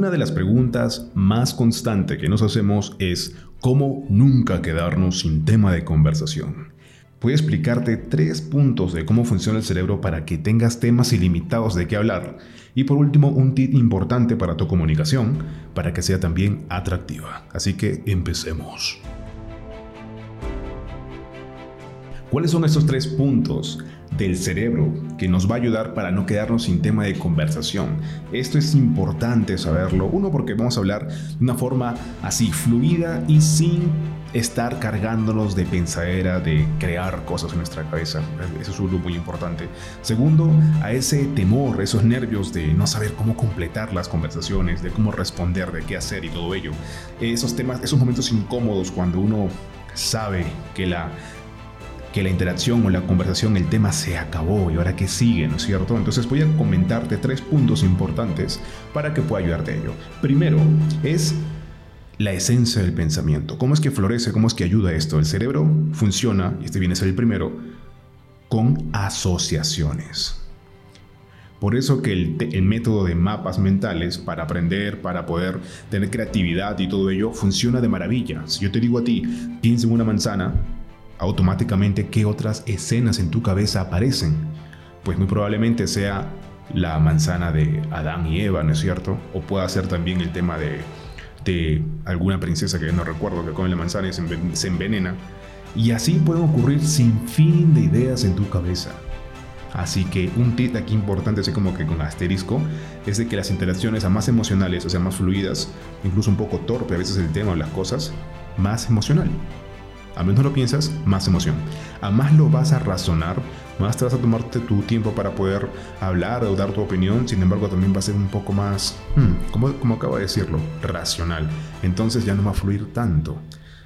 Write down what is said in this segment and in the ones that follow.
Una de las preguntas más constantes que nos hacemos es cómo nunca quedarnos sin tema de conversación. Voy a explicarte tres puntos de cómo funciona el cerebro para que tengas temas ilimitados de qué hablar. Y por último, un tip importante para tu comunicación, para que sea también atractiva. Así que empecemos. ¿Cuáles son estos tres puntos del cerebro que nos va a ayudar para no quedarnos sin tema de conversación? Esto es importante saberlo. Uno, porque vamos a hablar de una forma así fluida y sin estar cargándonos de pensadera, de crear cosas en nuestra cabeza. Eso es algo muy importante. Segundo, a ese temor, esos nervios de no saber cómo completar las conversaciones, de cómo responder, de qué hacer y todo ello. Esos temas, esos momentos incómodos cuando uno sabe que la que la interacción o la conversación, el tema se acabó y ahora que sigue, ¿no es cierto? Entonces voy a comentarte tres puntos importantes para que pueda ayudarte a ello. Primero es la esencia del pensamiento. ¿Cómo es que florece? ¿Cómo es que ayuda esto? El cerebro funciona, y este viene a ser el primero, con asociaciones. Por eso que el, el, método de mapas mentales para aprender, para poder tener creatividad y todo ello funciona de maravilla. Si yo te digo a ti, piensa en una manzana, automáticamente qué otras escenas en tu cabeza aparecen. Pues muy probablemente sea la manzana de Adán y Eva, ¿no es cierto? O pueda ser también el tema de, de alguna princesa que no recuerdo que come la manzana y se envenena. Y así pueden ocurrir sin fin de ideas en tu cabeza. Así que un tip aquí importante, así como que con asterisco, es de que las interacciones a más emocionales, o sea, más fluidas, incluso un poco torpe a veces el tema o las cosas, más emocional. A menos lo piensas, más emoción. A más lo vas a razonar, más te vas a tomarte tu tiempo para poder hablar o dar tu opinión. Sin embargo, también va a ser un poco más, hmm, como, como acabo de decirlo, racional. Entonces ya no va a fluir tanto.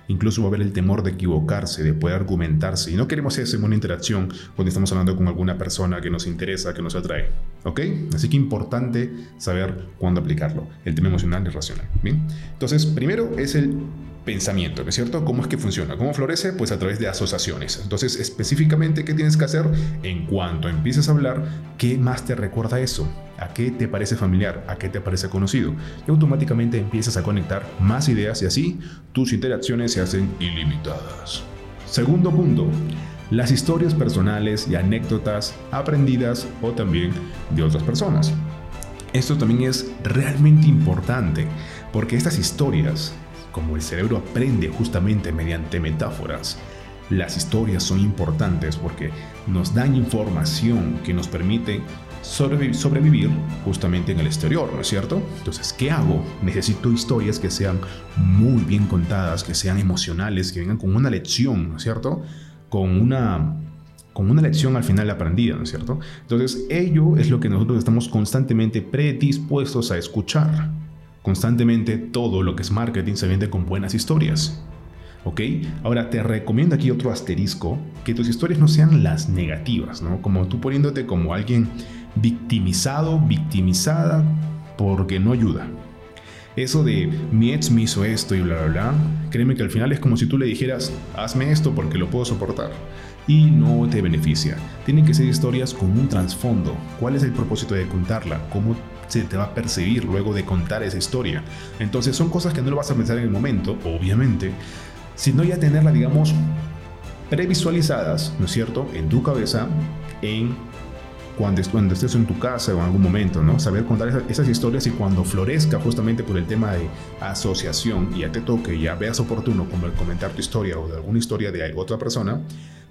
Incluso va a haber el temor de equivocarse, de poder argumentarse. Y no queremos eso en una interacción cuando estamos hablando con alguna persona que nos interesa, que nos atrae. ¿Ok? Así que importante saber cuándo aplicarlo. El tema emocional y racional. Bien. Entonces, primero es el pensamiento, ¿no es cierto? ¿Cómo es que funciona? ¿Cómo florece? Pues a través de asociaciones. Entonces, específicamente, ¿qué tienes que hacer? En cuanto empieces a hablar, ¿qué más te recuerda eso? ¿A qué te parece familiar? ¿A qué te parece conocido? Y automáticamente empiezas a conectar más ideas y así tus interacciones se hacen ilimitadas. Segundo punto, las historias personales y anécdotas aprendidas o también de otras personas. Esto también es realmente importante porque estas historias como el cerebro aprende justamente mediante metáforas, las historias son importantes porque nos dan información que nos permite sobrevivir justamente en el exterior, ¿no es cierto? Entonces, ¿qué hago? Necesito historias que sean muy bien contadas, que sean emocionales, que vengan con una lección, ¿no es cierto? Con una con una lección al final aprendida, ¿no es cierto? Entonces, ello es lo que nosotros estamos constantemente predispuestos a escuchar. Constantemente todo lo que es marketing se vende con buenas historias. ¿Ok? Ahora te recomiendo aquí otro asterisco, que tus historias no sean las negativas, ¿no? Como tú poniéndote como alguien victimizado, victimizada, porque no ayuda. Eso de mi ex me hizo esto y bla, bla, bla, créeme que al final es como si tú le dijeras, hazme esto porque lo puedo soportar. Y no te beneficia. Tienen que ser historias con un trasfondo. ¿Cuál es el propósito de contarla? ¿Cómo se te va a percibir luego de contar esa historia. Entonces son cosas que no lo vas a pensar en el momento, obviamente, sino ya tenerla, digamos, previsualizadas, ¿no es cierto?, en tu cabeza, en cuando, estés en tu casa o en algún momento, ¿no? Saber contar esas, esas, historias y cuando florezca justamente por el tema de asociación y ya te toque, ya veas oportuno como el comentar tu historia o de alguna historia de otra persona,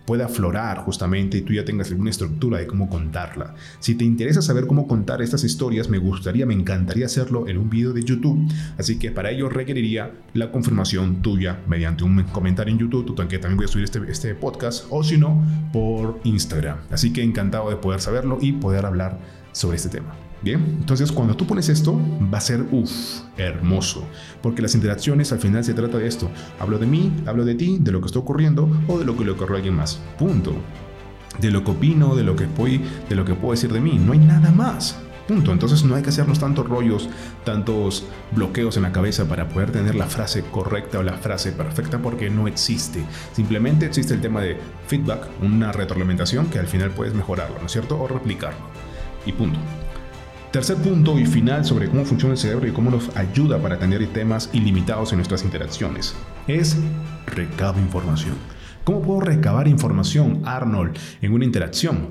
pueda aflorar justamente y tú ya tengas alguna estructura de cómo contarla. Si te interesa saber cómo contar estas historias, me gustaría, me encantaría hacerlo en un video de YouTube, así que para ello requeriría la confirmación tuya mediante un comentario en YouTube, que también voy a subir este, este podcast, o si no, por Instagram. Así que encantado de poder saberlo y poder hablar sobre este tema. Bien, entonces cuando tú pones esto, va a ser, uff, hermoso, porque las interacciones al final se trata de esto. Hablo de mí, hablo de ti, de lo que está ocurriendo o de lo que le ocurrió a alguien más. Punto. De lo que opino, de lo que, voy, de lo que puedo decir de mí. No hay nada más. Punto. Entonces no hay que hacernos tantos rollos, tantos bloqueos en la cabeza para poder tener la frase correcta o la frase perfecta porque no existe. Simplemente existe el tema de feedback, una retroalimentación que al final puedes mejorarlo, ¿no es cierto? O replicarlo. Y punto. Tercer punto y final sobre cómo funciona el cerebro y cómo nos ayuda para tener temas ilimitados en nuestras interacciones es recabo información. ¿Cómo puedo recabar información, Arnold, en una interacción?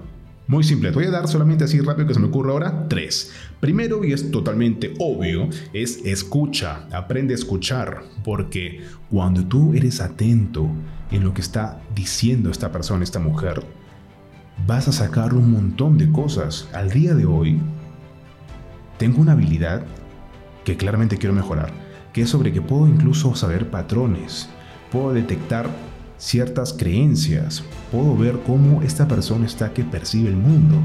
Muy simple, te voy a dar solamente así rápido que se me ocurre ahora tres. Primero, y es totalmente obvio, es escucha, aprende a escuchar, porque cuando tú eres atento en lo que está diciendo esta persona, esta mujer, vas a sacar un montón de cosas. Al día de hoy, tengo una habilidad que claramente quiero mejorar, que es sobre que puedo incluso saber patrones, puedo detectar ciertas creencias, puedo ver cómo esta persona está que percibe el mundo,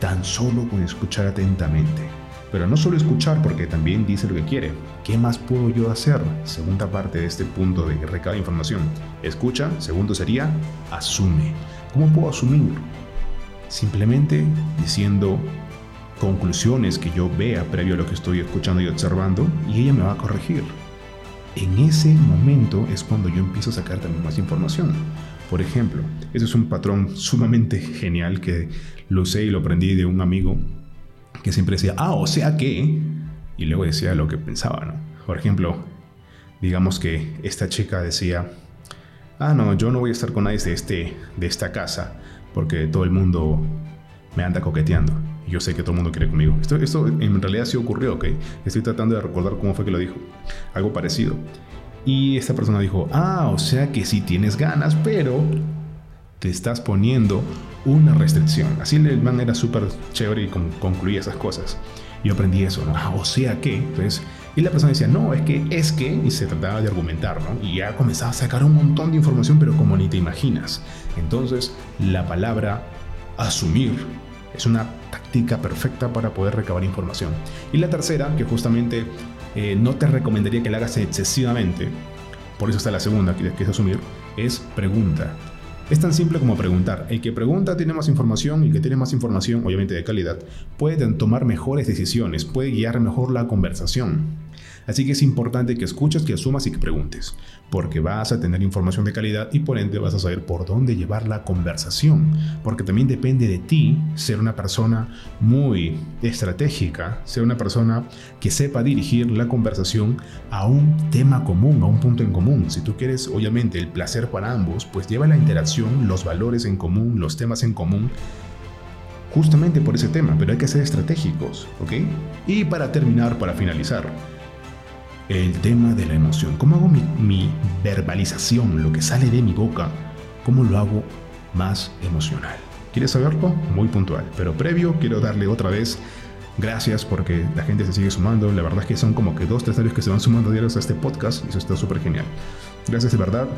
tan solo con escuchar atentamente. Pero no solo escuchar porque también dice lo que quiere. ¿Qué más puedo yo hacer? Segunda parte de este punto de recado de información. Escucha. Segundo sería asume. ¿Cómo puedo asumir? Simplemente diciendo conclusiones que yo vea previo a lo que estoy escuchando y observando y ella me va a corregir. En ese momento es cuando yo empiezo a sacar también más información. Por ejemplo, ese es un patrón sumamente genial que lo sé y lo aprendí de un amigo que siempre decía, ah, o sea que, y luego decía lo que pensaba, ¿no? Por ejemplo, digamos que esta chica decía, ah, no, yo no voy a estar con nadie de, este, de esta casa porque todo el mundo me anda coqueteando yo sé que todo el mundo quiere conmigo. Esto, esto en realidad sí ocurrió, ¿ok? Estoy tratando de recordar cómo fue que lo dijo. Algo parecido. Y esta persona dijo, ah, o sea que sí tienes ganas, pero te estás poniendo una restricción. Así el man era súper chévere y concluía esas cosas. Yo aprendí eso, ¿no? Ah, o sea que, entonces, y la persona decía, no, es que, es que, y se trataba de argumentar, ¿no? Y ya comenzaba a sacar un montón de información, pero como ni te imaginas. Entonces, la palabra asumir es una táctica perfecta para poder recabar información. Y la tercera, que justamente eh, no te recomendaría que la hagas excesivamente, por eso está la segunda, que, es asumir, es pregunta. Es tan simple como preguntar. El que pregunta tiene más información y el que tiene más información, obviamente de calidad, puede tomar mejores decisiones, puede guiar mejor la conversación. Así que es importante que escuches, que asumas y que preguntes, porque vas a tener información de calidad y por ende vas a saber por dónde llevar la conversación, porque también depende de ti ser una persona muy estratégica, ser una persona que sepa dirigir la conversación a un tema común, a un punto en común. Si tú quieres, obviamente, el placer para ambos, pues lleva la interacción, los valores en común, los temas en común justamente por ese tema, pero hay que ser estratégicos, ¿ok? Y para terminar, para finalizar, el tema de la emoción. ¿Cómo hago mi, verbalización, lo que sale de mi boca? ¿Cómo lo hago más emocional? ¿Quieres saberlo? Muy puntual. Pero previo, quiero darle otra vez gracias porque la gente se sigue sumando. La verdad es que son como que dos, tres años que se van sumando diarios a este podcast y eso está súper genial. Gracias de verdad.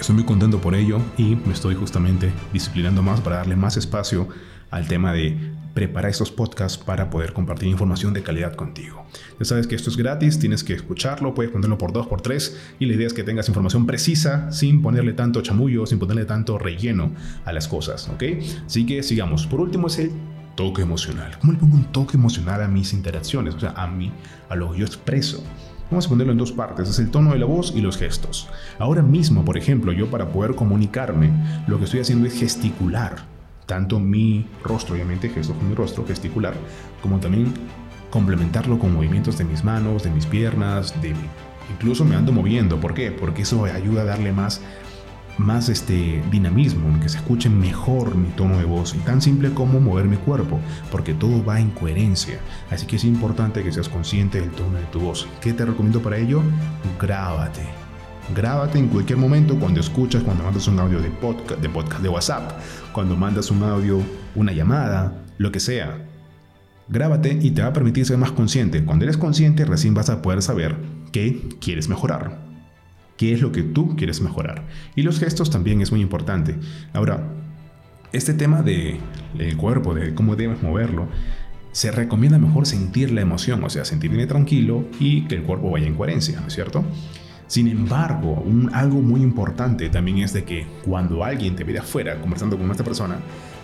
Estoy muy contento por ello y me estoy justamente disciplinando más para darle más espacio al tema de preparar estos podcasts para poder compartir información de calidad contigo. Ya sabes que esto es gratis, tienes que escucharlo, puedes ponerlo por dos, por tres, y la idea es que tengas información precisa sin ponerle tanto chamullo, sin ponerle tanto relleno a las cosas, ¿ok? Así que sigamos. Por último es el toque emocional. ¿Cómo le pongo un toque emocional a mis interacciones? O sea, a mí, a lo que yo expreso. Vamos a ponerlo en dos partes, es el tono de la voz y los gestos. Ahora mismo, por ejemplo, yo para poder comunicarme, lo que estoy haciendo es gesticular tanto mi rostro, obviamente gesto con mi rostro, gesticular, como también complementarlo con movimientos de mis manos, de mis piernas, de incluso me ando moviendo. ¿Por qué? Porque eso ayuda a darle más más este dinamismo, que se escuche mejor mi tono de voz y tan simple como mover mi cuerpo, porque todo va en coherencia. Así que es importante que seas consciente del tono de tu voz. ¿Qué te recomiendo para ello? Grábate Grábate en cualquier momento cuando escuchas, cuando mandas un audio de podcast, de WhatsApp, cuando mandas un audio, una llamada, lo que sea. Grábate y te va a permitir ser más consciente. Cuando eres consciente, recién vas a poder saber qué quieres mejorar. ¿Qué es lo que tú quieres mejorar? Y los gestos también es muy importante. Ahora, este tema del de cuerpo, de cómo debes moverlo, se recomienda mejor sentir la emoción, o sea, sentirme tranquilo y que el cuerpo vaya en coherencia, ¿no es cierto? Sin embargo, algo muy importante también es de que cuando alguien te ve de afuera conversando con esta persona,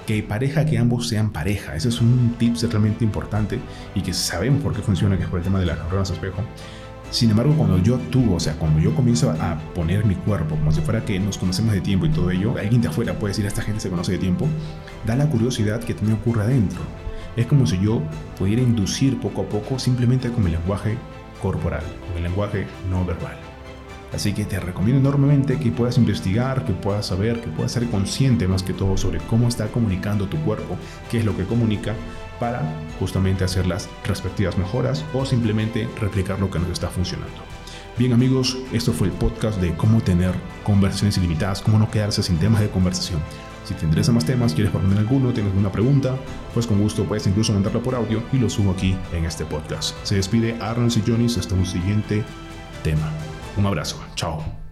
que pareja que ambos sean pareja. Ese es un tip realmente importante y que sabemos por qué funciona, que es por el tema de las neuronas espejo. Sin embargo, cuando yo actúo, o sea, cuando yo comienzo a poner mi cuerpo como si fuera que nos conocemos de tiempo y todo ello, alguien de afuera puede decir, esta gente se conoce de tiempo, da la curiosidad que también ocurre adentro. Es como si yo pudiera inducir poco a poco simplemente con mi lenguaje corporal, con el lenguaje no verbal. Así que te recomiendo enormemente que puedas investigar, que puedas saber, que puedas ser consciente más que todo sobre cómo está comunicando tu cuerpo, qué es lo que comunica, para justamente hacer las respectivas mejoras o simplemente replicar lo que nos está funcionando. Bien amigos, esto fue el podcast de cómo tener conversaciones ilimitadas, cómo no quedarse sin temas de conversación. Si te interesan más temas, quieres ponerme alguno, tienes alguna pregunta, pues con gusto puedes incluso mandarlo por audio y lo subo aquí en este podcast. Se despide Arnold y Johnny hasta un siguiente tema. Un abrazo. Chao.